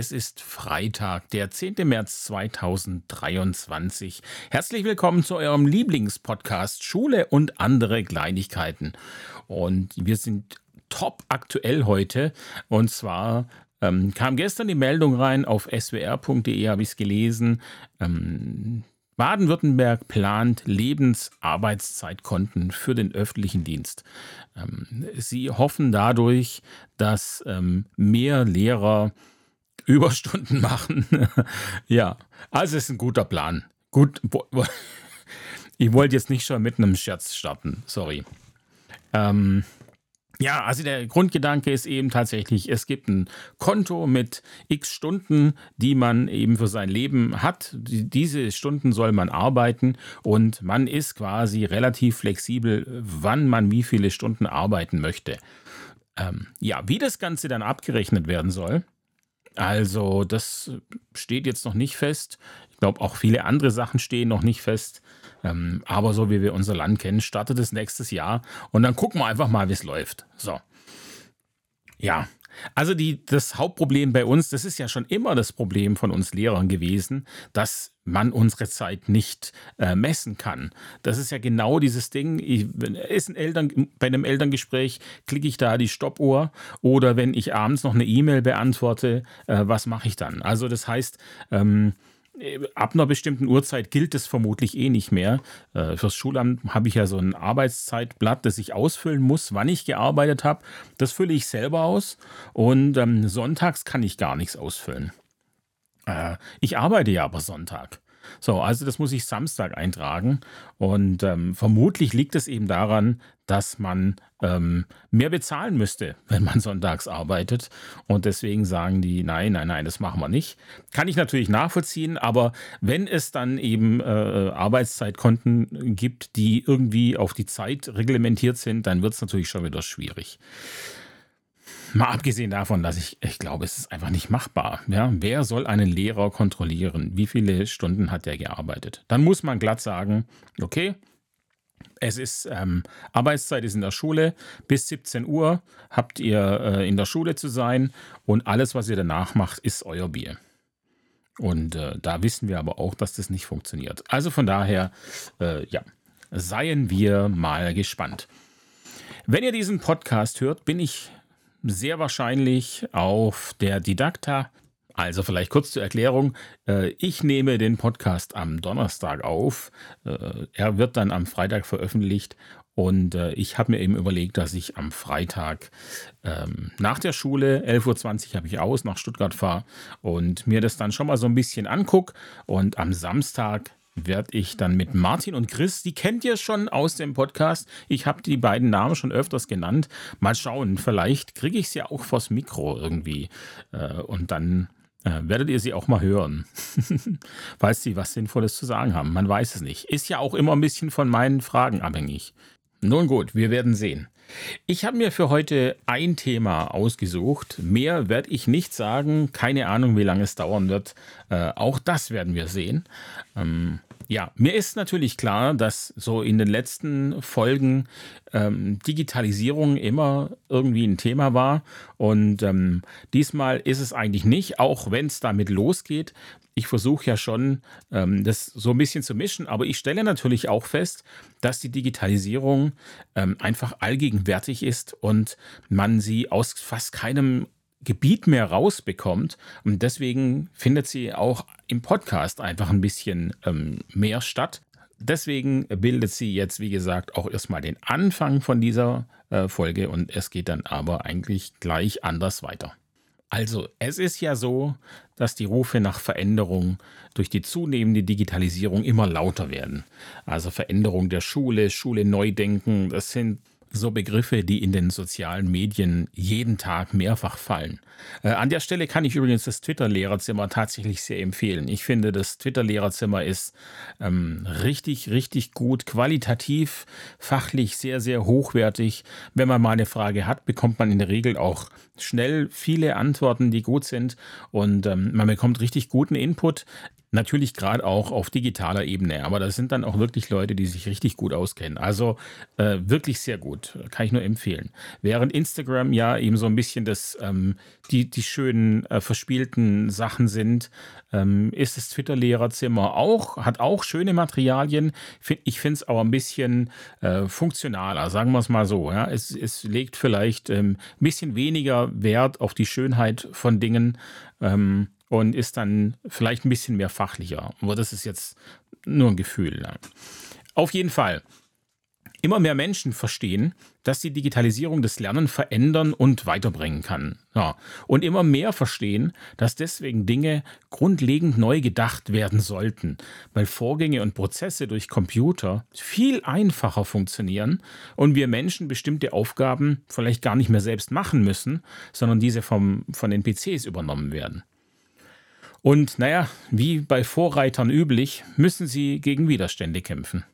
Es ist Freitag, der 10. März 2023. Herzlich willkommen zu eurem Lieblingspodcast Schule und andere Kleinigkeiten. Und wir sind top aktuell heute. Und zwar ähm, kam gestern die Meldung rein auf swr.de, habe ich es gelesen. Ähm, Baden-Württemberg plant Lebensarbeitszeitkonten für den öffentlichen Dienst. Ähm, sie hoffen dadurch, dass ähm, mehr Lehrer Überstunden machen. ja, also ist ein guter Plan. Gut, ich wollte jetzt nicht schon mit einem Scherz starten, sorry. Ähm, ja, also der Grundgedanke ist eben tatsächlich, es gibt ein Konto mit x Stunden, die man eben für sein Leben hat. Diese Stunden soll man arbeiten und man ist quasi relativ flexibel, wann man wie viele Stunden arbeiten möchte. Ähm, ja, wie das Ganze dann abgerechnet werden soll, also das steht jetzt noch nicht fest. Ich glaube, auch viele andere Sachen stehen noch nicht fest. Ähm, aber so wie wir unser Land kennen, startet es nächstes Jahr und dann gucken wir einfach mal, wie es läuft. So. Ja, also die, das Hauptproblem bei uns, das ist ja schon immer das Problem von uns Lehrern gewesen, dass man unsere Zeit nicht äh, messen kann. Das ist ja genau dieses Ding. Ich, ist ein Eltern, bei einem Elterngespräch klicke ich da die Stoppuhr oder wenn ich abends noch eine E-Mail beantworte, äh, was mache ich dann? Also das heißt, ähm, ab einer bestimmten Uhrzeit gilt es vermutlich eh nicht mehr. Äh, fürs Schulamt habe ich ja so ein Arbeitszeitblatt, das ich ausfüllen muss, wann ich gearbeitet habe. Das fülle ich selber aus und ähm, sonntags kann ich gar nichts ausfüllen. Äh, ich arbeite ja aber Sonntag. So, also das muss ich Samstag eintragen. Und ähm, vermutlich liegt es eben daran, dass man ähm, mehr bezahlen müsste, wenn man sonntags arbeitet. Und deswegen sagen die, nein, nein, nein, das machen wir nicht. Kann ich natürlich nachvollziehen, aber wenn es dann eben äh, Arbeitszeitkonten gibt, die irgendwie auf die Zeit reglementiert sind, dann wird es natürlich schon wieder schwierig. Mal abgesehen davon, dass ich, ich glaube, es ist einfach nicht machbar. Ja? Wer soll einen Lehrer kontrollieren? Wie viele Stunden hat er gearbeitet? Dann muss man glatt sagen, okay, es ist ähm, Arbeitszeit ist in der Schule. Bis 17 Uhr habt ihr äh, in der Schule zu sein und alles, was ihr danach macht, ist euer Bier. Und äh, da wissen wir aber auch, dass das nicht funktioniert. Also von daher, äh, ja, seien wir mal gespannt. Wenn ihr diesen Podcast hört, bin ich sehr wahrscheinlich auf der Didakta. Also vielleicht kurz zur Erklärung. Äh, ich nehme den Podcast am Donnerstag auf. Äh, er wird dann am Freitag veröffentlicht. Und äh, ich habe mir eben überlegt, dass ich am Freitag ähm, nach der Schule, 11.20 Uhr habe ich aus, nach Stuttgart fahre und mir das dann schon mal so ein bisschen angucke. Und am Samstag werde ich dann mit Martin und Chris, die kennt ihr schon aus dem Podcast. Ich habe die beiden Namen schon öfters genannt. Mal schauen, vielleicht kriege ich sie auch vors Mikro irgendwie. Äh, und dann äh, werdet ihr sie auch mal hören, falls sie was Sinnvolles zu sagen haben. Man weiß es nicht. Ist ja auch immer ein bisschen von meinen Fragen abhängig. Nun gut, wir werden sehen. Ich habe mir für heute ein Thema ausgesucht. Mehr werde ich nicht sagen. Keine Ahnung, wie lange es dauern wird. Äh, auch das werden wir sehen. Ähm, ja, mir ist natürlich klar, dass so in den letzten Folgen ähm, Digitalisierung immer irgendwie ein Thema war. Und ähm, diesmal ist es eigentlich nicht, auch wenn es damit losgeht. Ich versuche ja schon, ähm, das so ein bisschen zu mischen, aber ich stelle natürlich auch fest, dass die Digitalisierung ähm, einfach allgegenwärtig ist und man sie aus fast keinem Gebiet mehr rausbekommt. Und deswegen findet sie auch im Podcast einfach ein bisschen ähm, mehr statt. Deswegen bildet sie jetzt, wie gesagt, auch erstmal den Anfang von dieser äh, Folge und es geht dann aber eigentlich gleich anders weiter. Also, es ist ja so, dass die Rufe nach Veränderung durch die zunehmende Digitalisierung immer lauter werden. Also Veränderung der Schule, Schule neu denken, das sind so Begriffe, die in den sozialen Medien jeden Tag mehrfach fallen. Äh, an der Stelle kann ich übrigens das Twitter-Lehrerzimmer tatsächlich sehr empfehlen. Ich finde, das Twitter-Lehrerzimmer ist ähm, richtig, richtig gut, qualitativ, fachlich sehr, sehr hochwertig. Wenn man mal eine Frage hat, bekommt man in der Regel auch schnell viele Antworten, die gut sind und ähm, man bekommt richtig guten Input Natürlich gerade auch auf digitaler Ebene, aber das sind dann auch wirklich Leute, die sich richtig gut auskennen. Also äh, wirklich sehr gut, kann ich nur empfehlen. Während Instagram ja eben so ein bisschen das, ähm, die, die schönen äh, verspielten Sachen sind, ähm, ist das Twitter-Lehrerzimmer auch, hat auch schöne Materialien. Ich finde es aber ein bisschen äh, funktionaler, sagen wir es mal so. Ja? Es, es legt vielleicht ähm, ein bisschen weniger Wert auf die Schönheit von Dingen. Ähm, und ist dann vielleicht ein bisschen mehr fachlicher. Aber das ist jetzt nur ein Gefühl. Auf jeden Fall. Immer mehr Menschen verstehen, dass die Digitalisierung das Lernen verändern und weiterbringen kann. Ja. Und immer mehr verstehen, dass deswegen Dinge grundlegend neu gedacht werden sollten, weil Vorgänge und Prozesse durch Computer viel einfacher funktionieren und wir Menschen bestimmte Aufgaben vielleicht gar nicht mehr selbst machen müssen, sondern diese vom, von den PCs übernommen werden. Und naja, wie bei Vorreitern üblich, müssen sie gegen Widerstände kämpfen.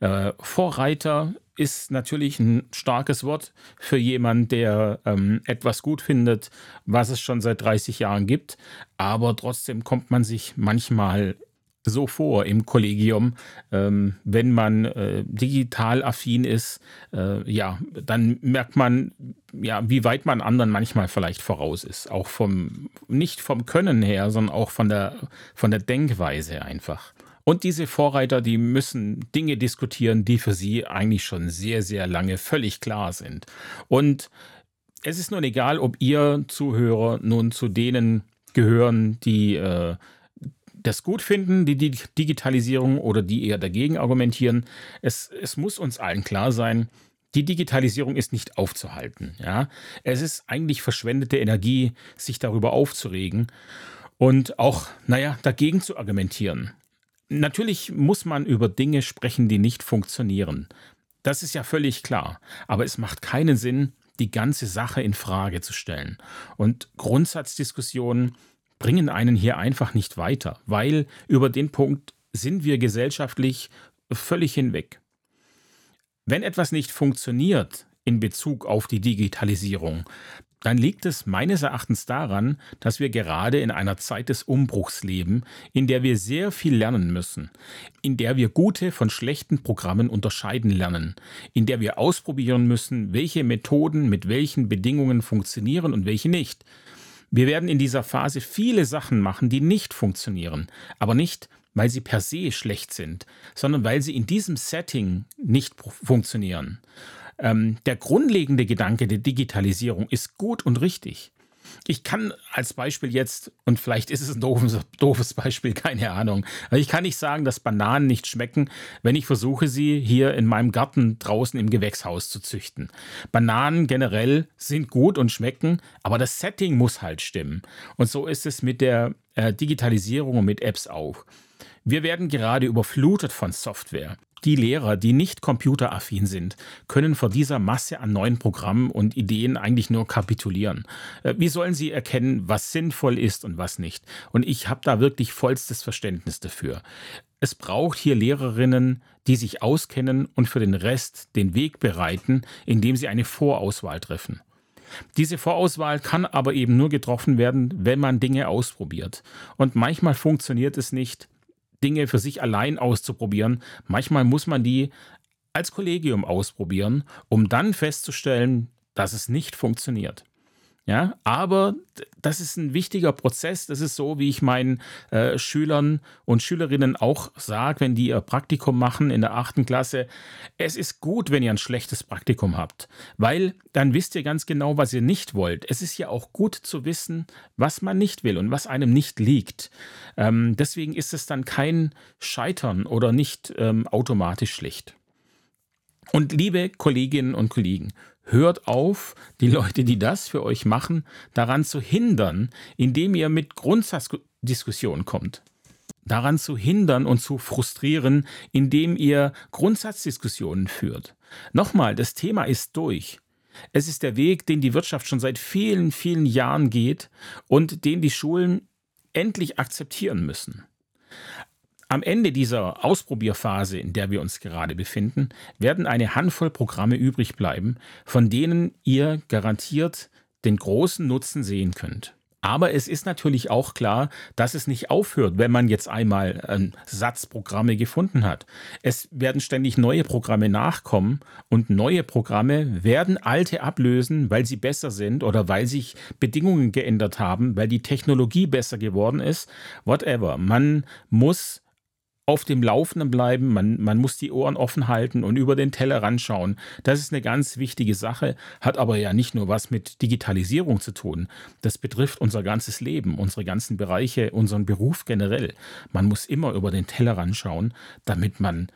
Äh, Vorreiter ist natürlich ein starkes Wort für jemanden, der ähm, etwas gut findet, was es schon seit 30 Jahren gibt. Aber trotzdem kommt man sich manchmal so vor im Kollegium, ähm, wenn man äh, digital affin ist, äh, ja, dann merkt man, ja, wie weit man anderen manchmal vielleicht voraus ist. Auch vom, nicht vom Können her, sondern auch von der, von der Denkweise einfach. Und diese Vorreiter, die müssen Dinge diskutieren, die für sie eigentlich schon sehr, sehr lange völlig klar sind. Und es ist nun egal, ob ihr Zuhörer nun zu denen gehören, die äh, das gut finden, die, Digitalisierung, oder die eher dagegen argumentieren. Es, es muss uns allen klar sein, die Digitalisierung ist nicht aufzuhalten. Ja? Es ist eigentlich verschwendete Energie, sich darüber aufzuregen und auch, naja, dagegen zu argumentieren. Natürlich muss man über Dinge sprechen, die nicht funktionieren. Das ist ja völlig klar. Aber es macht keinen Sinn, die ganze Sache in Frage zu stellen. Und Grundsatzdiskussionen bringen einen hier einfach nicht weiter, weil über den Punkt sind wir gesellschaftlich völlig hinweg. Wenn etwas nicht funktioniert in Bezug auf die Digitalisierung, dann liegt es meines Erachtens daran, dass wir gerade in einer Zeit des Umbruchs leben, in der wir sehr viel lernen müssen, in der wir gute von schlechten Programmen unterscheiden lernen, in der wir ausprobieren müssen, welche Methoden mit welchen Bedingungen funktionieren und welche nicht, wir werden in dieser Phase viele Sachen machen, die nicht funktionieren, aber nicht, weil sie per se schlecht sind, sondern weil sie in diesem Setting nicht funktionieren. Ähm, der grundlegende Gedanke der Digitalisierung ist gut und richtig. Ich kann als Beispiel jetzt, und vielleicht ist es ein doofes, doofes Beispiel, keine Ahnung, aber ich kann nicht sagen, dass Bananen nicht schmecken, wenn ich versuche, sie hier in meinem Garten draußen im Gewächshaus zu züchten. Bananen generell sind gut und schmecken, aber das Setting muss halt stimmen. Und so ist es mit der äh, Digitalisierung und mit Apps auch. Wir werden gerade überflutet von Software. Die Lehrer, die nicht computeraffin sind, können vor dieser Masse an neuen Programmen und Ideen eigentlich nur kapitulieren. Äh, wie sollen sie erkennen, was sinnvoll ist und was nicht? Und ich habe da wirklich vollstes Verständnis dafür. Es braucht hier Lehrerinnen, die sich auskennen und für den Rest den Weg bereiten, indem sie eine Vorauswahl treffen. Diese Vorauswahl kann aber eben nur getroffen werden, wenn man Dinge ausprobiert. Und manchmal funktioniert es nicht, Dinge für sich allein auszuprobieren. Manchmal muss man die als Kollegium ausprobieren, um dann festzustellen, dass es nicht funktioniert. Ja, aber das ist ein wichtiger Prozess. Das ist so, wie ich meinen äh, Schülern und Schülerinnen auch sage, wenn die ihr Praktikum machen in der achten Klasse. Es ist gut, wenn ihr ein schlechtes Praktikum habt, weil dann wisst ihr ganz genau, was ihr nicht wollt. Es ist ja auch gut zu wissen, was man nicht will und was einem nicht liegt. Ähm, deswegen ist es dann kein Scheitern oder nicht ähm, automatisch schlecht. Und liebe Kolleginnen und Kollegen, Hört auf, die Leute, die das für euch machen, daran zu hindern, indem ihr mit Grundsatzdiskussionen kommt. Daran zu hindern und zu frustrieren, indem ihr Grundsatzdiskussionen führt. Nochmal, das Thema ist durch. Es ist der Weg, den die Wirtschaft schon seit vielen, vielen Jahren geht und den die Schulen endlich akzeptieren müssen. Am Ende dieser Ausprobierphase, in der wir uns gerade befinden, werden eine Handvoll Programme übrig bleiben, von denen ihr garantiert den großen Nutzen sehen könnt. Aber es ist natürlich auch klar, dass es nicht aufhört, wenn man jetzt einmal einen Satz Programme gefunden hat. Es werden ständig neue Programme nachkommen und neue Programme werden alte ablösen, weil sie besser sind oder weil sich Bedingungen geändert haben, weil die Technologie besser geworden ist. Whatever. Man muss auf dem Laufenden bleiben, man, man muss die Ohren offen halten und über den Teller ranschauen. Das ist eine ganz wichtige Sache, hat aber ja nicht nur was mit Digitalisierung zu tun. Das betrifft unser ganzes Leben, unsere ganzen Bereiche, unseren Beruf generell. Man muss immer über den Teller ranschauen, damit man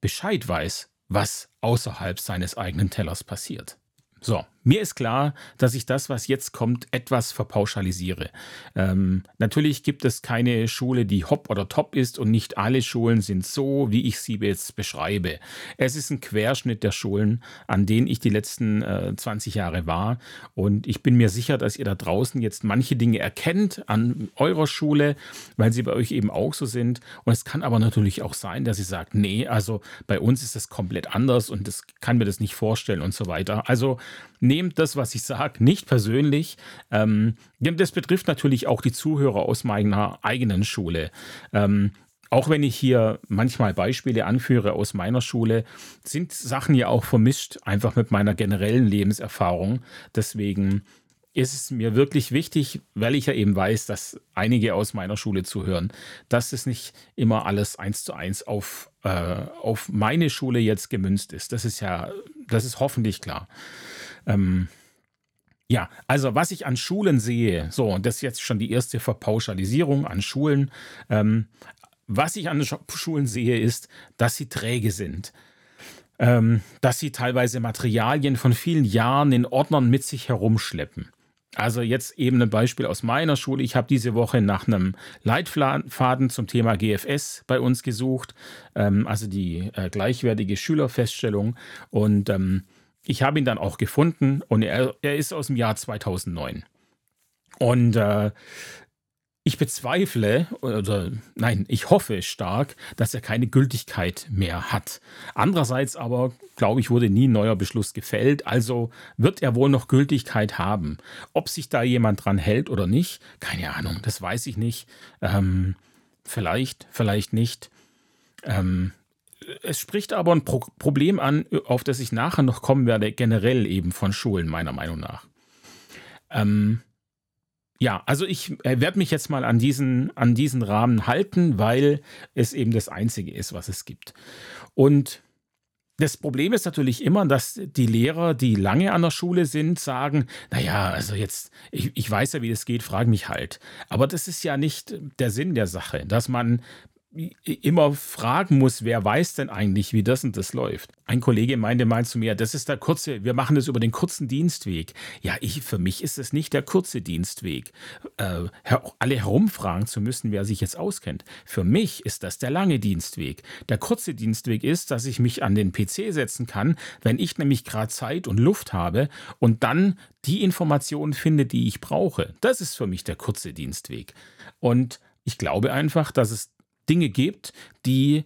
Bescheid weiß, was außerhalb seines eigenen Tellers passiert. So, mir ist klar, dass ich das, was jetzt kommt, etwas verpauschalisiere. Ähm, natürlich gibt es keine Schule, die hopp oder top ist und nicht alle Schulen sind so, wie ich sie jetzt beschreibe. Es ist ein Querschnitt der Schulen, an denen ich die letzten äh, 20 Jahre war und ich bin mir sicher, dass ihr da draußen jetzt manche Dinge erkennt an eurer Schule, weil sie bei euch eben auch so sind. Und es kann aber natürlich auch sein, dass ihr sagt, nee, also bei uns ist das komplett anders und das kann mir das nicht vorstellen und so weiter. Also nehmt das, was ich sage, nicht persönlich. Ähm, das betrifft natürlich auch die Zuhörer aus meiner eigenen Schule. Ähm, auch wenn ich hier manchmal Beispiele anführe aus meiner Schule, sind Sachen ja auch vermischt, einfach mit meiner generellen Lebenserfahrung. Deswegen ist es mir wirklich wichtig, weil ich ja eben weiß, dass einige aus meiner Schule zuhören, dass es nicht immer alles eins zu eins auf, äh, auf meine Schule jetzt gemünzt ist. Das ist ja, das ist hoffentlich klar. Ähm, ja, also was ich an Schulen sehe, so, und das ist jetzt schon die erste Verpauschalisierung an Schulen. Ähm, was ich an Schulen sehe, ist, dass sie träge sind. Ähm, dass sie teilweise Materialien von vielen Jahren in Ordnern mit sich herumschleppen. Also jetzt eben ein Beispiel aus meiner Schule. Ich habe diese Woche nach einem Leitfaden zum Thema GFS bei uns gesucht, ähm, also die äh, gleichwertige Schülerfeststellung. Und ähm, ich habe ihn dann auch gefunden und er, er ist aus dem Jahr 2009. Und äh, ich bezweifle, oder nein, ich hoffe stark, dass er keine Gültigkeit mehr hat. Andererseits aber, glaube ich, wurde nie ein neuer Beschluss gefällt, also wird er wohl noch Gültigkeit haben. Ob sich da jemand dran hält oder nicht, keine Ahnung, das weiß ich nicht. Ähm, vielleicht, vielleicht nicht. Ähm, es spricht aber ein Pro Problem an, auf das ich nachher noch kommen werde, generell eben von Schulen, meiner Meinung nach. Ähm, ja, also ich äh, werde mich jetzt mal an diesen, an diesen Rahmen halten, weil es eben das Einzige ist, was es gibt. Und das Problem ist natürlich immer, dass die Lehrer, die lange an der Schule sind, sagen, naja, also jetzt, ich, ich weiß ja, wie das geht, frag mich halt. Aber das ist ja nicht der Sinn der Sache, dass man immer fragen muss, wer weiß denn eigentlich, wie das und das läuft. Ein Kollege meinte mal zu mir, das ist der kurze, wir machen das über den kurzen Dienstweg. Ja, ich, für mich ist es nicht der kurze Dienstweg, äh, alle herumfragen zu müssen, wer sich jetzt auskennt. Für mich ist das der lange Dienstweg. Der kurze Dienstweg ist, dass ich mich an den PC setzen kann, wenn ich nämlich gerade Zeit und Luft habe und dann die Informationen finde, die ich brauche. Das ist für mich der kurze Dienstweg. Und ich glaube einfach, dass es Dinge gibt, die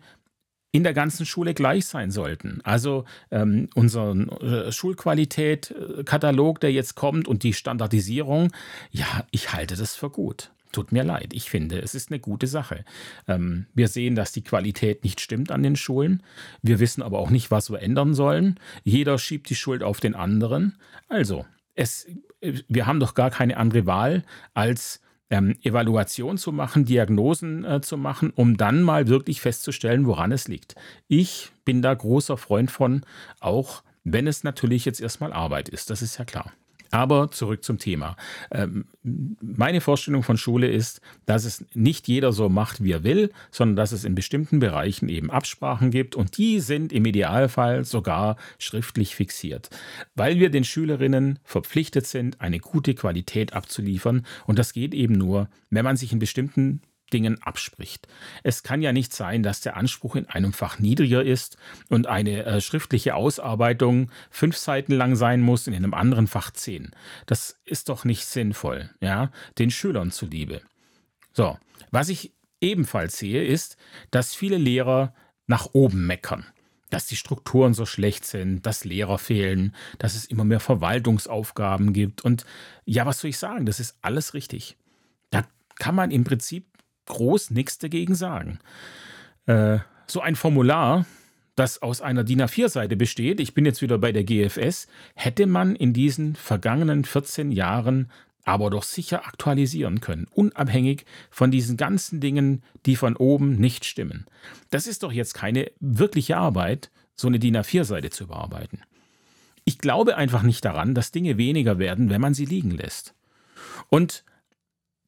in der ganzen Schule gleich sein sollten. Also ähm, unser äh, Schulqualität-Katalog, der jetzt kommt und die Standardisierung, ja, ich halte das für gut. Tut mir leid, ich finde, es ist eine gute Sache. Ähm, wir sehen, dass die Qualität nicht stimmt an den Schulen. Wir wissen aber auch nicht, was wir ändern sollen. Jeder schiebt die Schuld auf den anderen. Also, es, äh, wir haben doch gar keine andere Wahl, als ähm, Evaluation zu machen, Diagnosen äh, zu machen, um dann mal wirklich festzustellen, woran es liegt. Ich bin da großer Freund von, auch wenn es natürlich jetzt erstmal Arbeit ist, das ist ja klar. Aber zurück zum Thema. Ähm, meine Vorstellung von Schule ist, dass es nicht jeder so macht, wie er will, sondern dass es in bestimmten Bereichen eben Absprachen gibt und die sind im Idealfall sogar schriftlich fixiert, weil wir den Schülerinnen verpflichtet sind, eine gute Qualität abzuliefern und das geht eben nur, wenn man sich in bestimmten Dingen abspricht. Es kann ja nicht sein, dass der Anspruch in einem Fach niedriger ist und eine äh, schriftliche Ausarbeitung fünf Seiten lang sein muss, in einem anderen Fach zehn. Das ist doch nicht sinnvoll, ja, den Schülern zuliebe. So, was ich ebenfalls sehe, ist, dass viele Lehrer nach oben meckern dass die Strukturen so schlecht sind, dass Lehrer fehlen, dass es immer mehr Verwaltungsaufgaben gibt. Und ja, was soll ich sagen? Das ist alles richtig. kann man im Prinzip groß nichts dagegen sagen. Äh, so ein Formular, das aus einer DIN A4-Seite besteht, ich bin jetzt wieder bei der GFS, hätte man in diesen vergangenen 14 Jahren aber doch sicher aktualisieren können, unabhängig von diesen ganzen Dingen, die von oben nicht stimmen. Das ist doch jetzt keine wirkliche Arbeit, so eine DIN A4-Seite zu überarbeiten. Ich glaube einfach nicht daran, dass Dinge weniger werden, wenn man sie liegen lässt. Und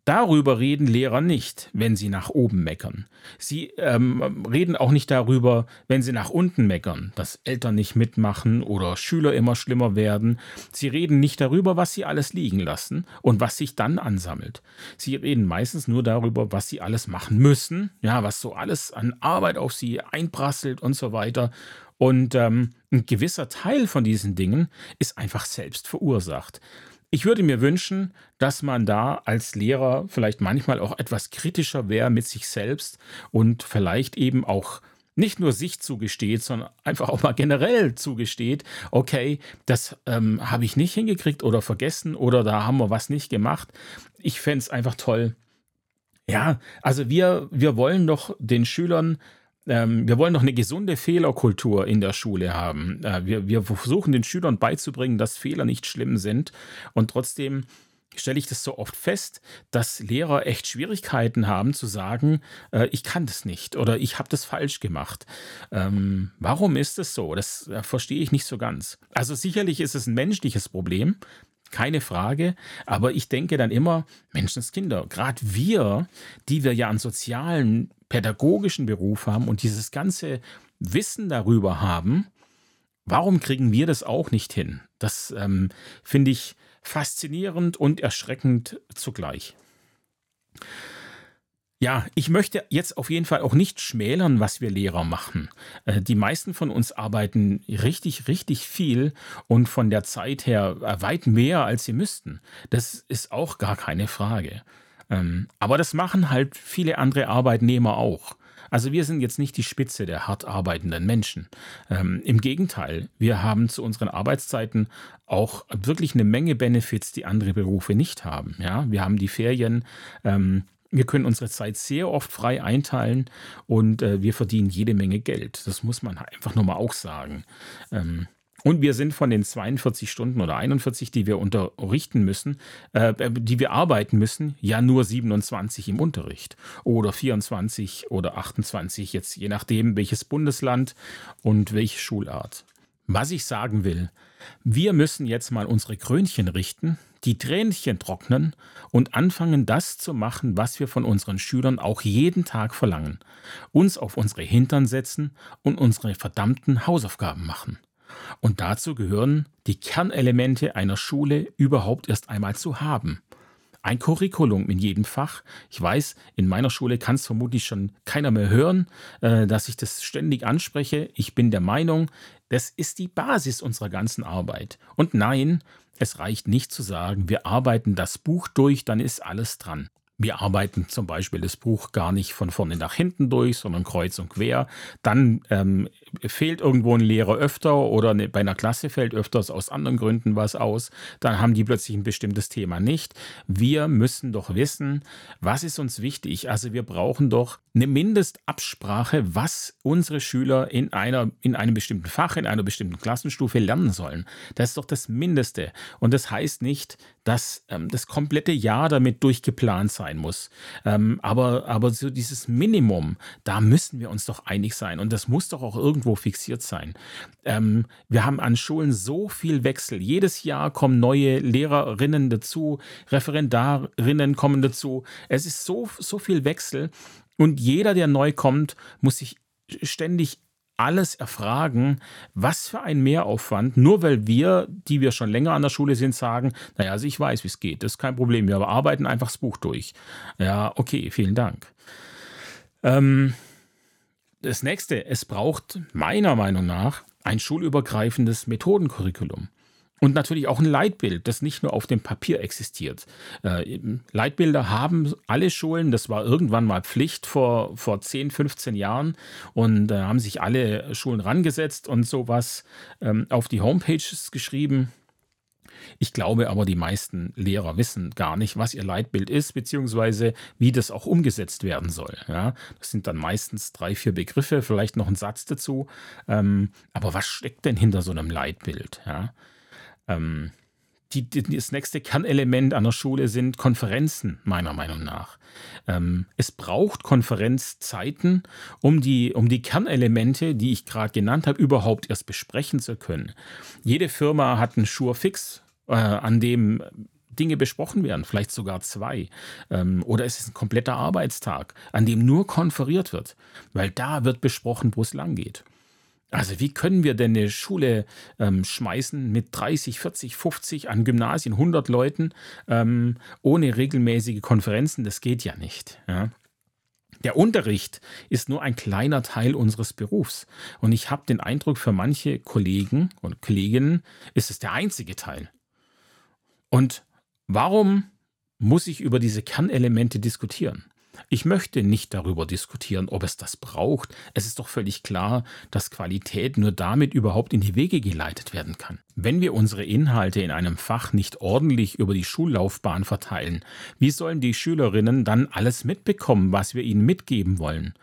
Darüber reden Lehrer nicht, wenn sie nach oben meckern. Sie ähm, reden auch nicht darüber, wenn sie nach unten meckern, dass Eltern nicht mitmachen oder Schüler immer schlimmer werden. Sie reden nicht darüber, was sie alles liegen lassen und was sich dann ansammelt. Sie reden meistens nur darüber, was sie alles machen müssen, ja, was so alles an Arbeit auf sie einprasselt und so weiter. Und ähm, ein gewisser Teil von diesen Dingen ist einfach selbst verursacht. Ich würde mir wünschen, dass man da als Lehrer vielleicht manchmal auch etwas kritischer wäre mit sich selbst und vielleicht eben auch nicht nur sich zugesteht, sondern einfach auch mal generell zugesteht, okay, das ähm, habe ich nicht hingekriegt oder vergessen oder da haben wir was nicht gemacht. Ich fände es einfach toll. Ja, also wir, wir wollen doch den Schülern ähm, wir wollen doch eine gesunde Fehlerkultur in der Schule haben. Äh, wir, wir versuchen den Schülern beizubringen, dass Fehler nicht schlimm sind. Und trotzdem stelle ich das so oft fest, dass Lehrer echt Schwierigkeiten haben zu sagen, äh, ich kann das nicht oder ich habe das falsch gemacht. Ähm, warum ist das so? Das äh, verstehe ich nicht so ganz. Also sicherlich ist es ein menschliches Problem, keine Frage. Aber ich denke dann immer, Menschenskinder, gerade wir, die wir ja einen sozialen, pädagogischen Beruf haben und dieses ganze Wissen darüber haben, warum kriegen wir das auch nicht hin? Das ähm, finde ich faszinierend und erschreckend zugleich. Ja, ich möchte jetzt auf jeden Fall auch nicht schmälern, was wir Lehrer machen. Äh, die meisten von uns arbeiten richtig, richtig viel und von der Zeit her weit mehr, als sie müssten. Das ist auch gar keine Frage. Ähm, aber das machen halt viele andere Arbeitnehmer auch. Also wir sind jetzt nicht die Spitze der hart arbeitenden Menschen. Ähm, Im Gegenteil, wir haben zu unseren Arbeitszeiten auch wirklich eine Menge Benefits, die andere Berufe nicht haben. Ja, wir haben die Ferien. Ähm, wir können unsere Zeit sehr oft frei einteilen und äh, wir verdienen jede Menge Geld. Das muss man einfach nur mal auch sagen. Ähm, und wir sind von den 42 Stunden oder 41, die wir unterrichten müssen, äh, die wir arbeiten müssen, ja nur 27 im Unterricht. Oder 24 oder 28, jetzt je nachdem, welches Bundesland und welche Schulart. Was ich sagen will, wir müssen jetzt mal unsere Krönchen richten, die Tränchen trocknen und anfangen, das zu machen, was wir von unseren Schülern auch jeden Tag verlangen. Uns auf unsere Hintern setzen und unsere verdammten Hausaufgaben machen. Und dazu gehören die Kernelemente einer Schule überhaupt erst einmal zu haben ein Curriculum in jedem Fach. Ich weiß, in meiner Schule kann es vermutlich schon keiner mehr hören, äh, dass ich das ständig anspreche. Ich bin der Meinung, das ist die Basis unserer ganzen Arbeit. Und nein, es reicht nicht zu sagen, wir arbeiten das Buch durch, dann ist alles dran. Wir arbeiten zum Beispiel das Buch gar nicht von vorne nach hinten durch, sondern kreuz und quer. Dann ähm, fehlt irgendwo ein Lehrer öfter oder eine, bei einer Klasse fällt öfters aus anderen Gründen was aus. Dann haben die plötzlich ein bestimmtes Thema nicht. Wir müssen doch wissen, was ist uns wichtig. Also wir brauchen doch eine Mindestabsprache, was unsere Schüler in, einer, in einem bestimmten Fach, in einer bestimmten Klassenstufe lernen sollen. Das ist doch das Mindeste. Und das heißt nicht, dass ähm, das komplette Jahr damit durchgeplant sein muss. Ähm, aber, aber so dieses Minimum, da müssen wir uns doch einig sein. Und das muss doch auch irgendwo fixiert sein. Ähm, wir haben an Schulen so viel Wechsel. Jedes Jahr kommen neue Lehrerinnen dazu, Referendarinnen kommen dazu. Es ist so, so viel Wechsel. Und jeder, der neu kommt, muss sich ständig alles erfragen, was für ein Mehraufwand, nur weil wir, die wir schon länger an der Schule sind, sagen, naja, also ich weiß, wie es geht, das ist kein Problem, wir arbeiten einfach das Buch durch. Ja, okay, vielen Dank. Ähm, das nächste, es braucht meiner Meinung nach ein schulübergreifendes Methodencurriculum. Und natürlich auch ein Leitbild, das nicht nur auf dem Papier existiert. Äh, Leitbilder haben alle Schulen, das war irgendwann mal Pflicht vor, vor 10, 15 Jahren und da äh, haben sich alle Schulen rangesetzt und sowas ähm, auf die Homepages geschrieben. Ich glaube aber, die meisten Lehrer wissen gar nicht, was ihr Leitbild ist, beziehungsweise wie das auch umgesetzt werden soll. Ja, das sind dann meistens drei, vier Begriffe, vielleicht noch ein Satz dazu. Ähm, aber was steckt denn hinter so einem Leitbild? Ja, ähm, die, die, das nächste Kernelement an der Schule sind Konferenzen, meiner Meinung nach. Ähm, es braucht Konferenzzeiten, um die, um die Kernelemente, die ich gerade genannt habe, überhaupt erst besprechen zu können. Jede Firma hat einen Sure Fix, äh, an dem Dinge besprochen werden, vielleicht sogar zwei. Ähm, oder es ist ein kompletter Arbeitstag, an dem nur konferiert wird, weil da wird besprochen, wo es lang geht. Also wie können wir denn eine Schule ähm, schmeißen mit 30, 40, 50 an Gymnasien, 100 Leuten ähm, ohne regelmäßige Konferenzen? Das geht ja nicht. Ja? Der Unterricht ist nur ein kleiner Teil unseres Berufs. Und ich habe den Eindruck, für manche Kollegen und Kolleginnen ist es der einzige Teil. Und warum muss ich über diese Kernelemente diskutieren? Ich möchte nicht darüber diskutieren, ob es das braucht. Es ist doch völlig klar, dass Qualität nur damit überhaupt in die Wege geleitet werden kann. Wenn wir unsere Inhalte in einem Fach nicht ordentlich über die Schullaufbahn verteilen, wie sollen die Schülerinnen dann alles mitbekommen, was wir ihnen mitgeben wollen?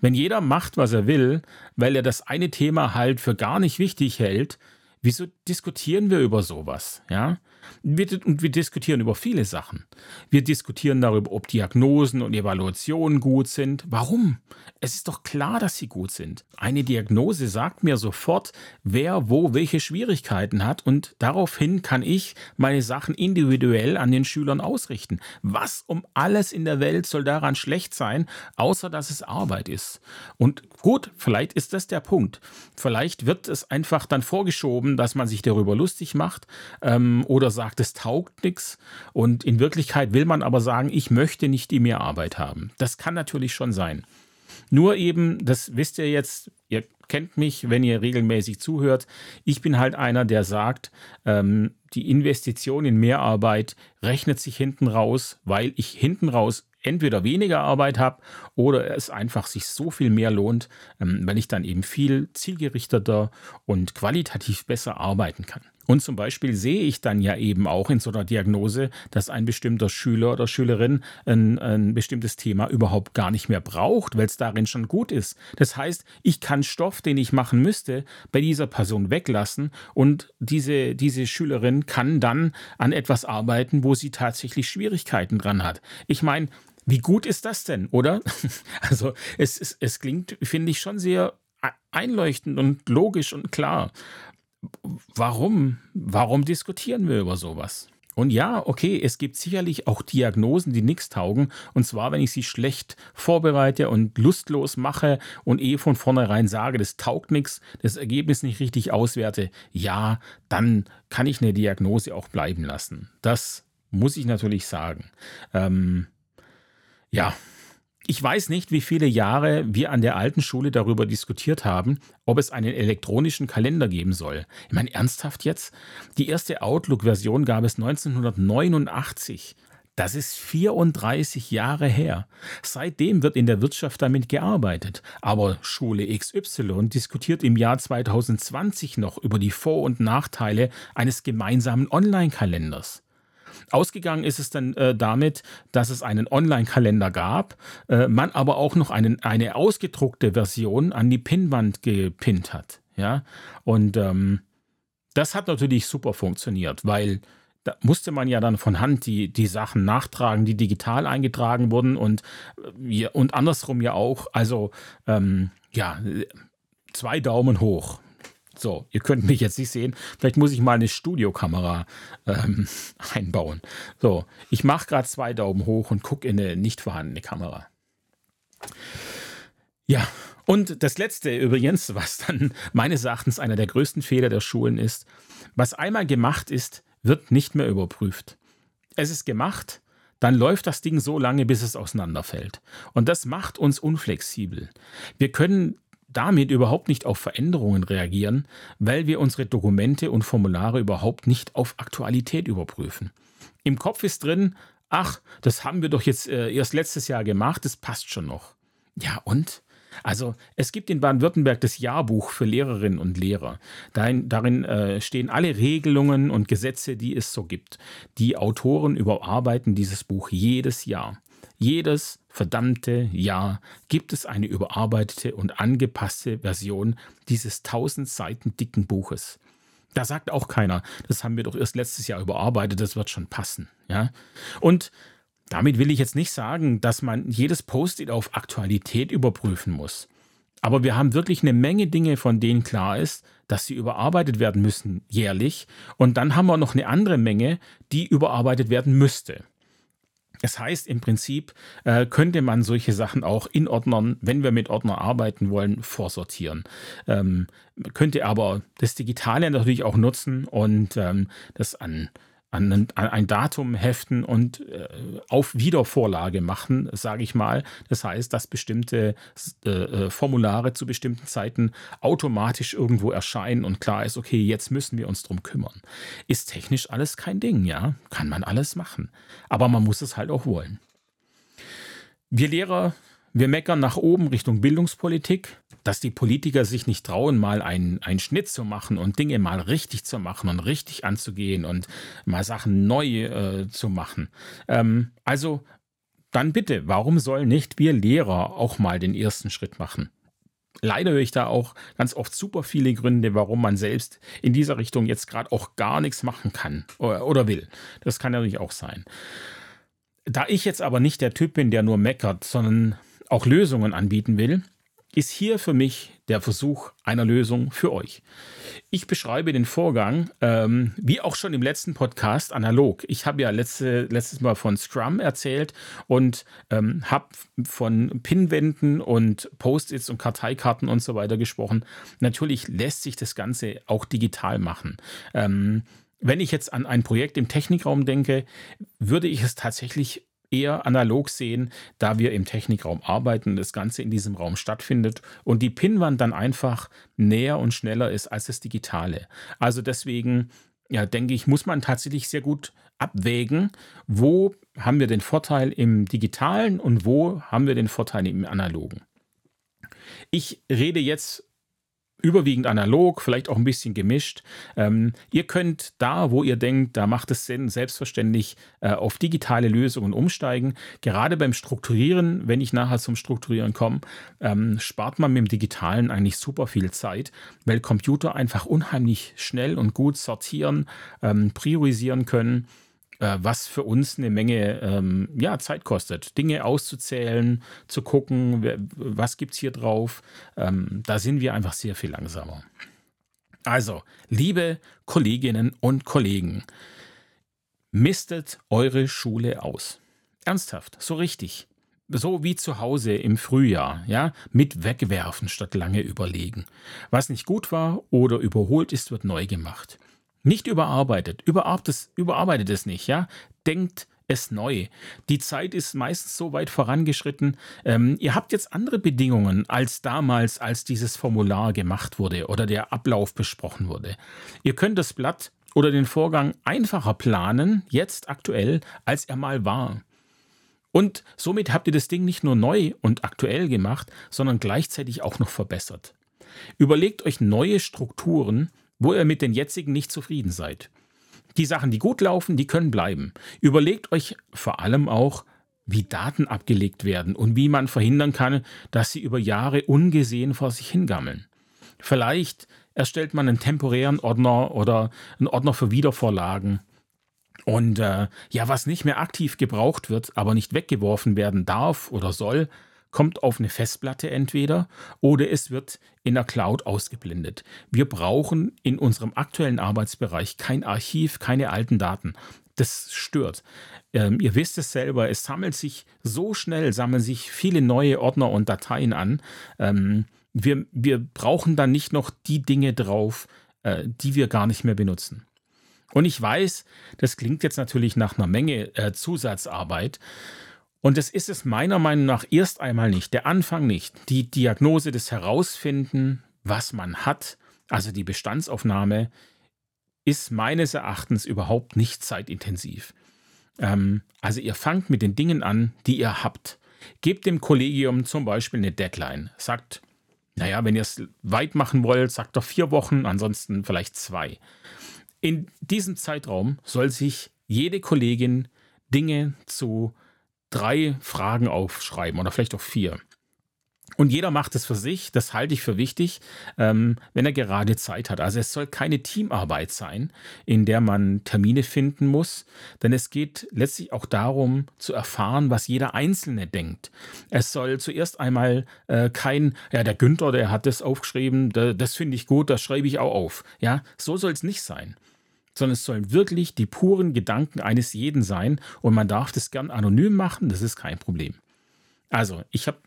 Wenn jeder macht, was er will, weil er das eine Thema halt für gar nicht wichtig hält, wieso diskutieren wir über sowas? Ja? Wir, und wir diskutieren über viele Sachen. Wir diskutieren darüber, ob Diagnosen und Evaluationen gut sind. Warum? Es ist doch klar, dass sie gut sind. Eine Diagnose sagt mir sofort, wer wo welche Schwierigkeiten hat und daraufhin kann ich meine Sachen individuell an den Schülern ausrichten. Was um alles in der Welt soll daran schlecht sein, außer dass es Arbeit ist? Und gut, vielleicht ist das der Punkt. Vielleicht wird es einfach dann vorgeschoben, dass man sich darüber lustig macht ähm, oder sagt, es taugt nichts. Und in Wirklichkeit will man aber sagen, ich möchte nicht die Mehrarbeit haben. Das kann natürlich schon sein. Nur eben, das wisst ihr jetzt, ihr kennt mich, wenn ihr regelmäßig zuhört. Ich bin halt einer, der sagt, ähm, die Investition in Mehrarbeit rechnet sich hinten raus, weil ich hinten raus entweder weniger Arbeit habe oder es einfach sich so viel mehr lohnt, ähm, weil ich dann eben viel zielgerichteter und qualitativ besser arbeiten kann. Und zum Beispiel sehe ich dann ja eben auch in so einer Diagnose, dass ein bestimmter Schüler oder Schülerin ein, ein bestimmtes Thema überhaupt gar nicht mehr braucht, weil es darin schon gut ist. Das heißt, ich kann Stoff, den ich machen müsste, bei dieser Person weglassen und diese, diese Schülerin kann dann an etwas arbeiten, wo sie tatsächlich Schwierigkeiten dran hat. Ich meine, wie gut ist das denn, oder? Also es, es, es klingt, finde ich, schon sehr einleuchtend und logisch und klar warum? Warum diskutieren wir über sowas? Und ja, okay, es gibt sicherlich auch Diagnosen, die nichts taugen. Und zwar, wenn ich sie schlecht vorbereite und lustlos mache und eh von vornherein sage, das taugt nichts, das Ergebnis nicht richtig auswerte, ja, dann kann ich eine Diagnose auch bleiben lassen. Das muss ich natürlich sagen. Ähm, ja, ich weiß nicht, wie viele Jahre wir an der alten Schule darüber diskutiert haben, ob es einen elektronischen Kalender geben soll. Ich meine, ernsthaft jetzt? Die erste Outlook-Version gab es 1989. Das ist 34 Jahre her. Seitdem wird in der Wirtschaft damit gearbeitet. Aber Schule XY diskutiert im Jahr 2020 noch über die Vor- und Nachteile eines gemeinsamen Online-Kalenders. Ausgegangen ist es dann äh, damit, dass es einen Online-Kalender gab, äh, man aber auch noch einen, eine ausgedruckte Version an die Pinnwand gepinnt hat. Ja? Und ähm, das hat natürlich super funktioniert, weil da musste man ja dann von Hand die, die Sachen nachtragen, die digital eingetragen wurden und, äh, und andersrum ja auch. Also ähm, ja, zwei Daumen hoch. So, ihr könnt mich jetzt nicht sehen. Vielleicht muss ich mal eine Studiokamera ähm, einbauen. So, ich mache gerade zwei Daumen hoch und gucke in eine nicht vorhandene Kamera. Ja, und das letzte übrigens, was dann meines Erachtens einer der größten Fehler der Schulen ist, was einmal gemacht ist, wird nicht mehr überprüft. Es ist gemacht, dann läuft das Ding so lange, bis es auseinanderfällt. Und das macht uns unflexibel. Wir können damit überhaupt nicht auf Veränderungen reagieren, weil wir unsere Dokumente und Formulare überhaupt nicht auf Aktualität überprüfen. Im Kopf ist drin, ach, das haben wir doch jetzt äh, erst letztes Jahr gemacht, das passt schon noch. Ja, und? Also es gibt in Baden-Württemberg das Jahrbuch für Lehrerinnen und Lehrer. Darin, darin äh, stehen alle Regelungen und Gesetze, die es so gibt. Die Autoren überarbeiten dieses Buch jedes Jahr. Jedes verdammte Jahr gibt es eine überarbeitete und angepasste Version dieses 1000 Seiten dicken Buches. Da sagt auch keiner, das haben wir doch erst letztes Jahr überarbeitet, das wird schon passen. Ja? Und damit will ich jetzt nicht sagen, dass man jedes Post-it auf Aktualität überprüfen muss. Aber wir haben wirklich eine Menge Dinge, von denen klar ist, dass sie überarbeitet werden müssen jährlich. Und dann haben wir noch eine andere Menge, die überarbeitet werden müsste. Das heißt, im Prinzip äh, könnte man solche Sachen auch in Ordnern, wenn wir mit Ordner arbeiten wollen, vorsortieren. Ähm, könnte aber das Digitale natürlich auch nutzen und ähm, das an an ein, an ein Datum heften und äh, auf Wiedervorlage machen, sage ich mal. Das heißt, dass bestimmte äh, äh, Formulare zu bestimmten Zeiten automatisch irgendwo erscheinen und klar ist, okay, jetzt müssen wir uns drum kümmern. Ist technisch alles kein Ding, ja, kann man alles machen. Aber man muss es halt auch wollen. Wir Lehrer wir meckern nach oben Richtung Bildungspolitik, dass die Politiker sich nicht trauen, mal einen, einen Schnitt zu machen und Dinge mal richtig zu machen und richtig anzugehen und mal Sachen neu äh, zu machen. Ähm, also dann bitte, warum sollen nicht wir Lehrer auch mal den ersten Schritt machen? Leider höre ich da auch ganz oft super viele Gründe, warum man selbst in dieser Richtung jetzt gerade auch gar nichts machen kann oder, will. Das kann natürlich auch sein. Da ich jetzt aber nicht der Typ bin, der nur meckert, sondern auch Lösungen anbieten will, ist hier für mich der Versuch einer Lösung für euch. Ich beschreibe den Vorgang, ähm, wie auch schon im letzten Podcast, analog. Ich habe ja letzte, letztes Mal von Scrum erzählt und ähm, habe von Pinwänden und Post-its und Karteikarten und so weiter gesprochen. Natürlich lässt sich das Ganze auch digital machen. Ähm, wenn ich jetzt an ein Projekt im Technikraum denke, würde ich es tatsächlich eher analog sehen, da wir im Technikraum arbeiten das Ganze in diesem Raum stattfindet und die Pinnwand dann einfach näher und schneller ist als das Digitale. Also deswegen, ja, denke ich, muss man tatsächlich sehr gut abwägen, wo haben wir den Vorteil im Digitalen und wo haben wir den Vorteil im Analogen. Ich rede jetzt überwiegend analog, vielleicht auch ein bisschen gemischt. Ähm, ihr könnt da, wo ihr denkt, da macht es Sinn, selbstverständlich äh, auf digitale Lösungen umsteigen. Gerade beim Strukturieren, wenn ich nachher zum Strukturieren komme, ähm, spart man mit dem Digitalen eigentlich super viel Zeit, weil Computer einfach unheimlich schnell und gut sortieren, ähm, priorisieren können äh, was für uns eine Menge ähm, ja, Zeit kostet. Dinge auszuzählen, zu gucken, was gibt es hier drauf. Ähm, da sind wir einfach sehr viel langsamer. Also, liebe Kolleginnen und Kollegen, mistet eure Schule aus. Ernsthaft, so richtig. So wie zu Hause im Frühjahr, ja, mit wegwerfen statt lange überlegen. Was nicht gut war oder überholt ist, wird neu gemacht. Nicht überarbeitet. Überarbeitet es, überarbeitet es nicht, ja. Denkt es neu. Die Zeit ist meistens so weit vorangeschritten. Ähm, ihr habt jetzt andere Bedingungen als damals, als dieses Formular gemacht wurde oder der Ablauf besprochen wurde. Ihr könnt das Blatt oder den Vorgang einfacher planen, jetzt aktuell, als er mal war. Und somit habt ihr das Ding nicht nur neu und aktuell gemacht, sondern gleichzeitig auch noch verbessert. Überlegt euch neue Strukturen, wo ihr mit den jetzigen nicht zufrieden seid. Die Sachen, die gut laufen, die können bleiben. Überlegt euch vor allem auch, wie Daten abgelegt werden und wie man verhindern kann, dass sie über Jahre ungesehen vor sich hingammeln. Vielleicht erstellt man einen temporären Ordner oder einen Ordner für Wiedervorlagen. Und äh, ja, was nicht mehr aktiv gebraucht wird, aber nicht weggeworfen werden darf oder soll, kommt auf eine Festplatte entweder oder es wird in der Cloud ausgeblendet. Wir brauchen in unserem aktuellen Arbeitsbereich kein Archiv, keine alten Daten. Das stört. Ähm, ihr wisst es selber, es sammelt sich so schnell, sammeln sich viele neue Ordner und Dateien an. Ähm, wir, wir brauchen dann nicht noch die Dinge drauf, äh, die wir gar nicht mehr benutzen. Und ich weiß, das klingt jetzt natürlich nach einer Menge äh, Zusatzarbeit. Und das ist es meiner Meinung nach erst einmal nicht, der Anfang nicht. Die Diagnose, das Herausfinden, was man hat, also die Bestandsaufnahme, ist meines Erachtens überhaupt nicht zeitintensiv. Ähm, also ihr fangt mit den Dingen an, die ihr habt. Gebt dem Kollegium zum Beispiel eine Deadline. Sagt, naja, wenn ihr es weit machen wollt, sagt doch vier Wochen, ansonsten vielleicht zwei. In diesem Zeitraum soll sich jede Kollegin Dinge zu drei Fragen aufschreiben oder vielleicht auch vier. Und jeder macht es für sich, das halte ich für wichtig, ähm, wenn er gerade Zeit hat. Also es soll keine Teamarbeit sein, in der man Termine finden muss, denn es geht letztlich auch darum zu erfahren, was jeder Einzelne denkt. Es soll zuerst einmal äh, kein, ja, der Günther, der hat das aufgeschrieben, da, das finde ich gut, das schreibe ich auch auf. Ja, so soll es nicht sein sondern es sollen wirklich die puren Gedanken eines jeden sein und man darf das gern anonym machen, das ist kein Problem. Also, ich habe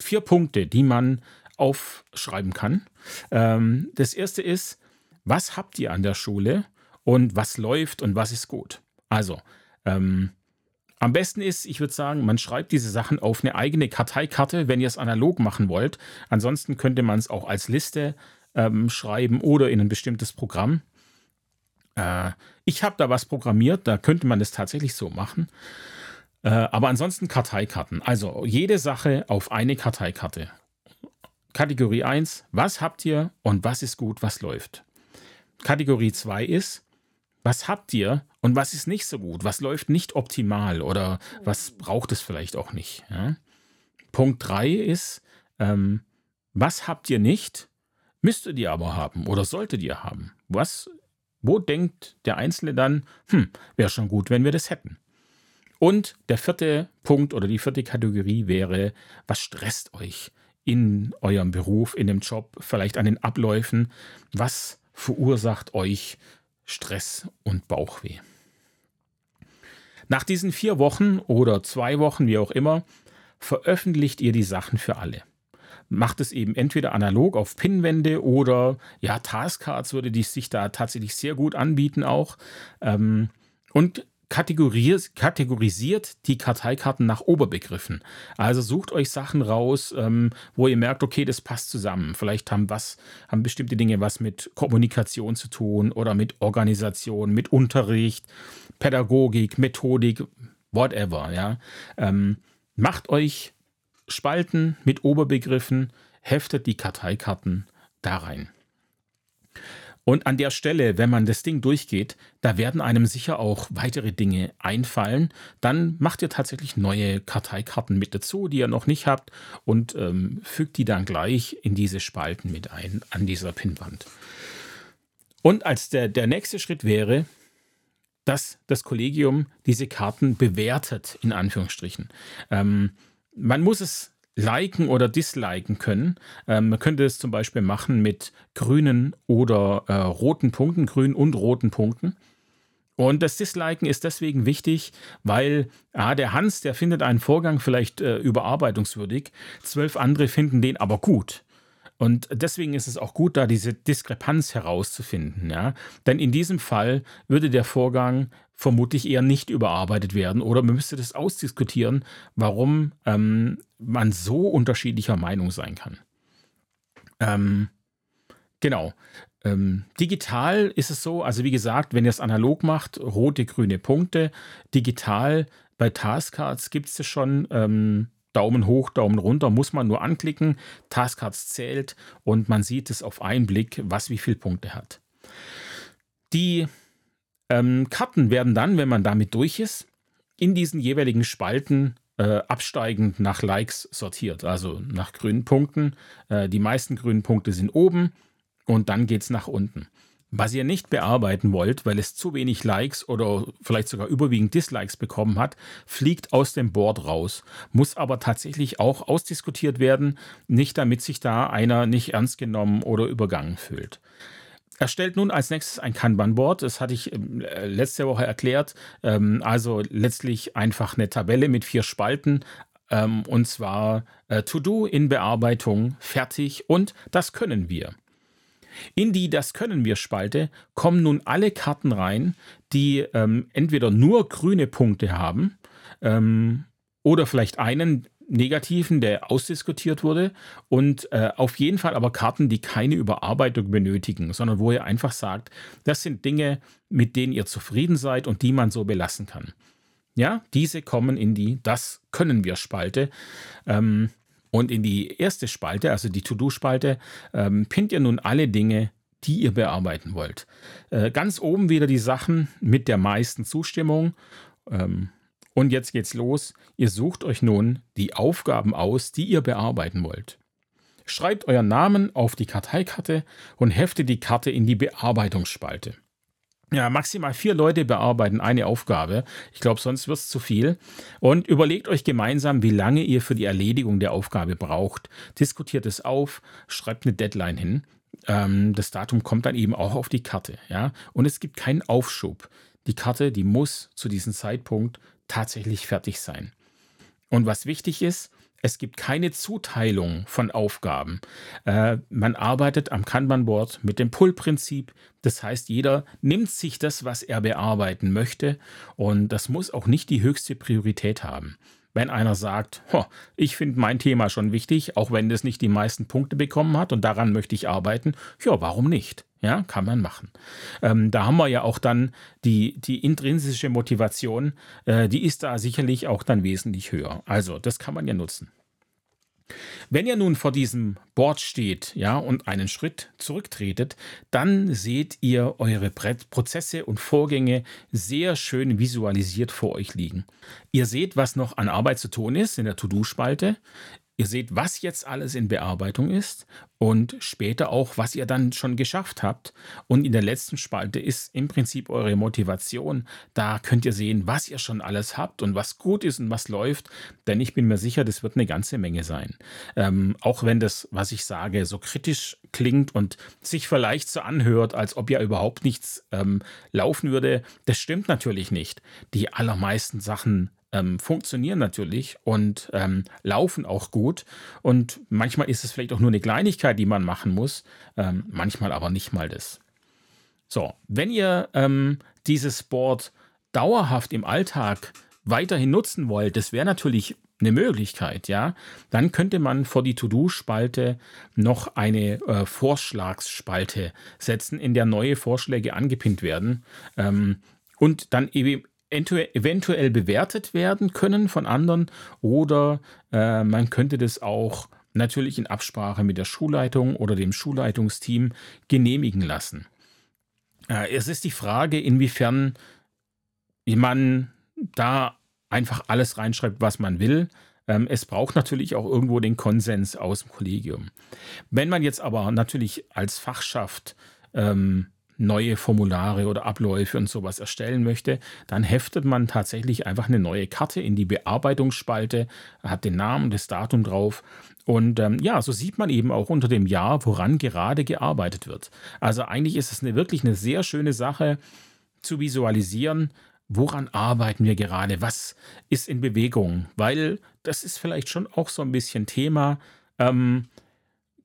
vier Punkte, die man aufschreiben kann. Ähm, das erste ist, was habt ihr an der Schule und was läuft und was ist gut? Also, ähm, am besten ist, ich würde sagen, man schreibt diese Sachen auf eine eigene Karteikarte, wenn ihr es analog machen wollt. Ansonsten könnte man es auch als Liste ähm, schreiben oder in ein bestimmtes Programm. Äh, ich habe da was programmiert, da könnte man es tatsächlich so machen. Äh, aber ansonsten Karteikarten. Also jede Sache auf eine Karteikarte. Kategorie 1, was habt ihr und was ist gut, was läuft. Kategorie 2 ist, was habt ihr und was ist nicht so gut, was läuft nicht optimal oder was braucht es vielleicht auch nicht. Ja? Punkt 3 ist, ähm, was habt ihr nicht, müsstet ihr aber haben oder solltet ihr haben. Was, wo denkt der Einzelne dann, hm, wäre schon gut, wenn wir das hätten. Und der vierte Punkt oder die vierte Kategorie wäre, was stresst euch in eurem Beruf, in dem Job, vielleicht an den Abläufen? Was verursacht euch Stress und Bauchweh? Nach diesen vier Wochen oder zwei Wochen, wie auch immer, veröffentlicht ihr die Sachen für alle. Macht es eben entweder analog auf Pinwände oder ja, Taskcards würde die sich da tatsächlich sehr gut anbieten auch. Ähm, und kategorisiert die Karteikarten nach Oberbegriffen. Also sucht euch Sachen raus, ähm, wo ihr merkt, okay, das passt zusammen. Vielleicht haben was, haben bestimmte Dinge was mit Kommunikation zu tun oder mit Organisation, mit Unterricht, Pädagogik, Methodik, whatever. Ja, ähm, macht euch Spalten mit Oberbegriffen, heftet die Karteikarten da rein. Und an der Stelle, wenn man das Ding durchgeht, da werden einem sicher auch weitere Dinge einfallen. Dann macht ihr tatsächlich neue Karteikarten mit dazu, die ihr noch nicht habt, und ähm, fügt die dann gleich in diese Spalten mit ein an dieser Pinnwand. Und als der, der nächste Schritt wäre, dass das Kollegium diese Karten bewertet, in Anführungsstrichen. Ähm, man muss es liken oder disliken können. Ähm, man könnte es zum Beispiel machen mit grünen oder äh, roten Punkten, grünen und roten Punkten. Und das Disliken ist deswegen wichtig, weil ah, der Hans, der findet einen Vorgang vielleicht äh, überarbeitungswürdig, zwölf andere finden den aber gut. Und deswegen ist es auch gut, da diese Diskrepanz herauszufinden. Ja? Denn in diesem Fall würde der Vorgang vermutlich eher nicht überarbeitet werden oder man müsste das ausdiskutieren, warum ähm, man so unterschiedlicher Meinung sein kann. Ähm, genau. Ähm, digital ist es so, also wie gesagt, wenn ihr es analog macht, rote, grüne Punkte. Digital bei Taskcards gibt es schon ähm, Daumen hoch, Daumen runter, muss man nur anklicken. Taskcards zählt und man sieht es auf einen Blick, was wie viele Punkte hat. Die ähm, Karten werden dann, wenn man damit durch ist, in diesen jeweiligen Spalten äh, absteigend nach Likes sortiert, also nach grünen Punkten. Äh, die meisten grünen Punkte sind oben und dann geht es nach unten. Was ihr nicht bearbeiten wollt, weil es zu wenig Likes oder vielleicht sogar überwiegend Dislikes bekommen hat, fliegt aus dem Board raus, muss aber tatsächlich auch ausdiskutiert werden, nicht damit sich da einer nicht ernst genommen oder übergangen fühlt. Erstellt nun als nächstes ein Kanban-Board. Das hatte ich ähm, letzte Woche erklärt. Ähm, also letztlich einfach eine Tabelle mit vier Spalten. Ähm, und zwar äh, To-Do in Bearbeitung, fertig und das können wir. In die Das können wir Spalte kommen nun alle Karten rein, die entweder nur grüne Punkte haben oder vielleicht einen negativen, der ausdiskutiert wurde und äh, auf jeden Fall aber Karten, die keine Überarbeitung benötigen, sondern wo ihr einfach sagt, das sind Dinge, mit denen ihr zufrieden seid und die man so belassen kann. Ja, diese kommen in die Das können wir Spalte. Ähm, und in die erste Spalte, also die To-Do-Spalte, ähm, pinnt ihr nun alle Dinge, die ihr bearbeiten wollt. Äh, ganz oben wieder die Sachen mit der meisten Zustimmung. Ähm, und jetzt geht's los. Ihr sucht euch nun die Aufgaben aus, die ihr bearbeiten wollt. Schreibt euren Namen auf die Karteikarte und heftet die Karte in die Bearbeitungsspalte. Ja, maximal vier Leute bearbeiten eine Aufgabe. Ich glaube, sonst wird es zu viel. Und überlegt euch gemeinsam, wie lange ihr für die Erledigung der Aufgabe braucht. Diskutiert es auf, schreibt eine Deadline hin. Ähm, das Datum kommt dann eben auch auf die Karte. Ja? Und es gibt keinen Aufschub. Die Karte, die muss zu diesem Zeitpunkt tatsächlich fertig sein. Und was wichtig ist, es gibt keine Zuteilung von Aufgaben. Äh, man arbeitet am Kanban-Board mit dem Pull-Prinzip. Das heißt, jeder nimmt sich das, was er bearbeiten möchte. Und das muss auch nicht die höchste Priorität haben. Wenn einer sagt, ich finde mein Thema schon wichtig, auch wenn es nicht die meisten Punkte bekommen hat und daran möchte ich arbeiten, ja, warum nicht? Ja, kann man machen. Ähm, da haben wir ja auch dann die, die intrinsische Motivation, äh, die ist da sicherlich auch dann wesentlich höher. Also, das kann man ja nutzen. Wenn ihr nun vor diesem Board steht, ja, und einen Schritt zurücktretet, dann seht ihr eure Prozesse und Vorgänge sehr schön visualisiert vor euch liegen. Ihr seht, was noch an Arbeit zu tun ist in der To-Do-Spalte. Ihr seht, was jetzt alles in Bearbeitung ist und später auch, was ihr dann schon geschafft habt. Und in der letzten Spalte ist im Prinzip eure Motivation. Da könnt ihr sehen, was ihr schon alles habt und was gut ist und was läuft. Denn ich bin mir sicher, das wird eine ganze Menge sein. Ähm, auch wenn das, was ich sage, so kritisch klingt und sich vielleicht so anhört, als ob ja überhaupt nichts ähm, laufen würde, das stimmt natürlich nicht. Die allermeisten Sachen ähm, funktionieren natürlich und ähm, laufen auch gut. Und manchmal ist es vielleicht auch nur eine Kleinigkeit, die man machen muss, ähm, manchmal aber nicht mal das. So, wenn ihr ähm, dieses Board dauerhaft im Alltag weiterhin nutzen wollt, das wäre natürlich eine Möglichkeit, ja, dann könnte man vor die To-Do-Spalte noch eine äh, Vorschlagsspalte setzen, in der neue Vorschläge angepinnt werden ähm, und dann eben eventuell bewertet werden können von anderen oder äh, man könnte das auch natürlich in Absprache mit der Schulleitung oder dem Schulleitungsteam genehmigen lassen. Äh, es ist die Frage, inwiefern man da einfach alles reinschreibt, was man will. Ähm, es braucht natürlich auch irgendwo den Konsens aus dem Kollegium. Wenn man jetzt aber natürlich als Fachschaft ähm, neue Formulare oder Abläufe und sowas erstellen möchte, dann heftet man tatsächlich einfach eine neue Karte in die Bearbeitungsspalte, hat den Namen, das Datum drauf und ähm, ja, so sieht man eben auch unter dem Jahr, woran gerade gearbeitet wird. Also eigentlich ist es eine, wirklich eine sehr schöne Sache zu visualisieren, woran arbeiten wir gerade, was ist in Bewegung, weil das ist vielleicht schon auch so ein bisschen Thema. Ähm,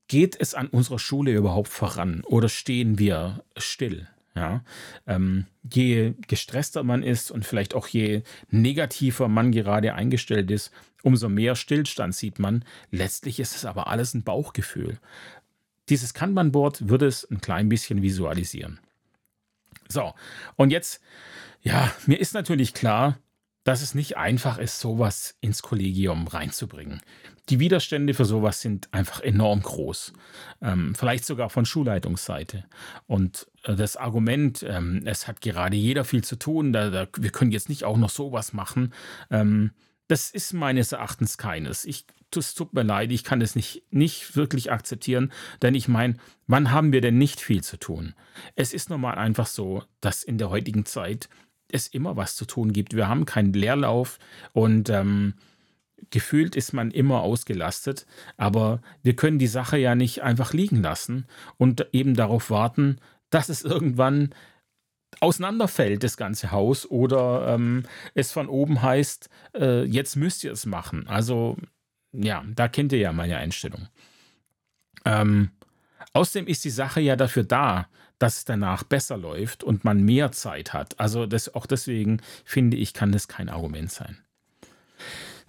geht es an unserer Schule überhaupt voran oder stehen wir still? Ja, ähm, je gestresster man ist und vielleicht auch je negativer man gerade eingestellt ist, umso mehr Stillstand sieht man. Letztlich ist es aber alles ein Bauchgefühl. Dieses Kanban-Board würde es ein klein bisschen visualisieren. So, und jetzt, ja, mir ist natürlich klar, dass es nicht einfach ist, sowas ins Kollegium reinzubringen. Die Widerstände für sowas sind einfach enorm groß, ähm, vielleicht sogar von Schulleitungsseite. Und äh, das Argument, ähm, es hat gerade jeder viel zu tun, da, da, wir können jetzt nicht auch noch sowas machen, ähm, das ist meines Erachtens keines. Ich, es tut mir leid, ich kann das nicht, nicht wirklich akzeptieren, denn ich meine, wann haben wir denn nicht viel zu tun? Es ist nun mal einfach so, dass in der heutigen Zeit es immer was zu tun gibt. Wir haben keinen Leerlauf und ähm, gefühlt ist man immer ausgelastet, aber wir können die Sache ja nicht einfach liegen lassen und eben darauf warten, dass es irgendwann auseinanderfällt, das ganze Haus, oder ähm, es von oben heißt, äh, jetzt müsst ihr es machen. Also ja, da kennt ihr ja meine Einstellung. Ähm, außerdem ist die Sache ja dafür da, dass es danach besser läuft und man mehr Zeit hat. Also das, auch deswegen finde ich, kann das kein Argument sein.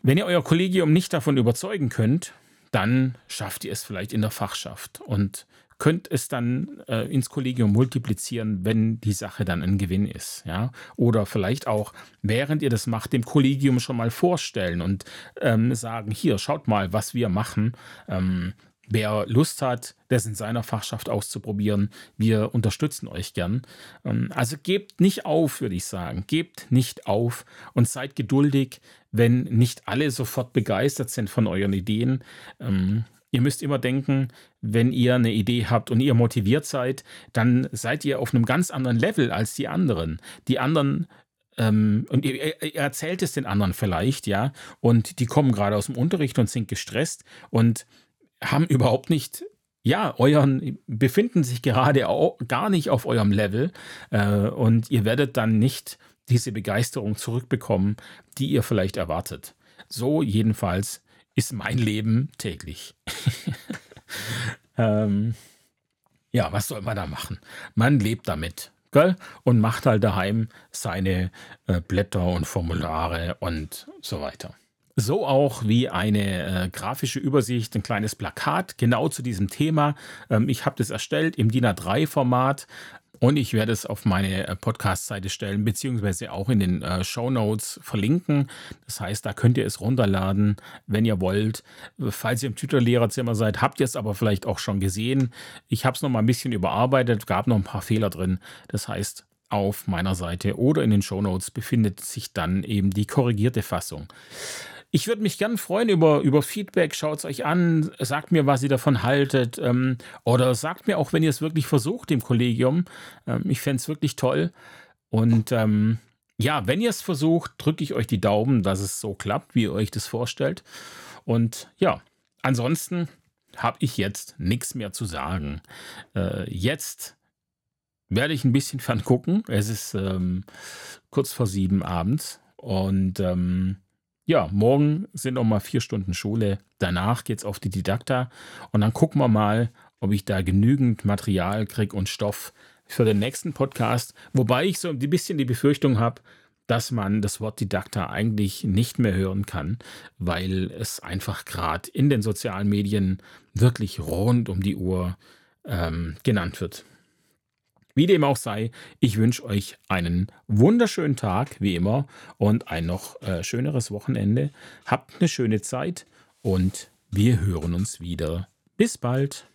Wenn ihr euer Kollegium nicht davon überzeugen könnt, dann schafft ihr es vielleicht in der Fachschaft und könnt es dann äh, ins Kollegium multiplizieren, wenn die Sache dann ein Gewinn ist. Ja? Oder vielleicht auch, während ihr das macht, dem Kollegium schon mal vorstellen und ähm, sagen, hier, schaut mal, was wir machen. Ähm, Wer Lust hat, das in seiner Fachschaft auszuprobieren, wir unterstützen euch gern. Ähm, also gebt nicht auf, würde ich sagen. Gebt nicht auf und seid geduldig, wenn nicht alle sofort begeistert sind von euren Ideen. Ähm, ihr müsst immer denken, wenn ihr eine Idee habt und ihr motiviert seid, dann seid ihr auf einem ganz anderen Level als die anderen. Die anderen ähm, und ihr, ihr, erzählt es den anderen vielleicht, ja, und die kommen gerade aus dem Unterricht und sind gestresst und haben überhaupt nicht, ja, euren, befinden sich gerade auch gar nicht auf eurem Level äh, und ihr werdet dann nicht diese Begeisterung zurückbekommen, die ihr vielleicht erwartet. So jedenfalls ist mein Leben täglich. ähm, ja, was soll man da machen? Man lebt damit. Gell? Und macht halt daheim seine äh, Blätter und Formulare und so weiter. So auch wie eine äh, grafische Übersicht, ein kleines Plakat genau zu diesem Thema. Ähm, ich habe das erstellt im DIN A3-Format. Und ich werde es auf meine äh, Podcast-Seite stellen, beziehungsweise auch in den äh, Show Notes verlinken. Das heißt, da könnt ihr es runterladen, wenn ihr wollt. Falls ihr im Twitter-Lehrerzimmer seid, habt ihr es aber vielleicht auch schon gesehen. Ich habe es noch mal ein bisschen überarbeitet, gab noch ein paar Fehler drin. Das heißt, auf meiner Seite oder in den Show Notes befindet sich dann eben die korrigierte Fassung. Ich würde mich gern freuen über, über Feedback. Schaut es euch an, sagt mir, was ihr davon haltet. Ähm, oder sagt mir auch, wenn ihr es wirklich versucht im Kollegium. Ähm, ich fände es wirklich toll. Und ähm, ja, wenn ihr es versucht, drücke ich euch die Daumen, dass es so klappt, wie ihr euch das vorstellt. Und ja, ansonsten habe ich jetzt nichts mehr zu sagen. Äh, jetzt werde ich ein bisschen ferngucken. Es ist ähm, kurz vor sieben abends und ähm, ja, morgen sind noch mal vier Stunden Schule. Danach geht es auf die Didakta und dann gucken wir mal, ob ich da genügend Material kriege und Stoff für den nächsten Podcast. Wobei ich so ein bisschen die Befürchtung habe, dass man das Wort Didakta eigentlich nicht mehr hören kann, weil es einfach gerade in den sozialen Medien wirklich rund um die Uhr ähm, genannt wird. Wie dem auch sei, ich wünsche euch einen wunderschönen Tag, wie immer, und ein noch äh, schöneres Wochenende. Habt eine schöne Zeit und wir hören uns wieder. Bis bald.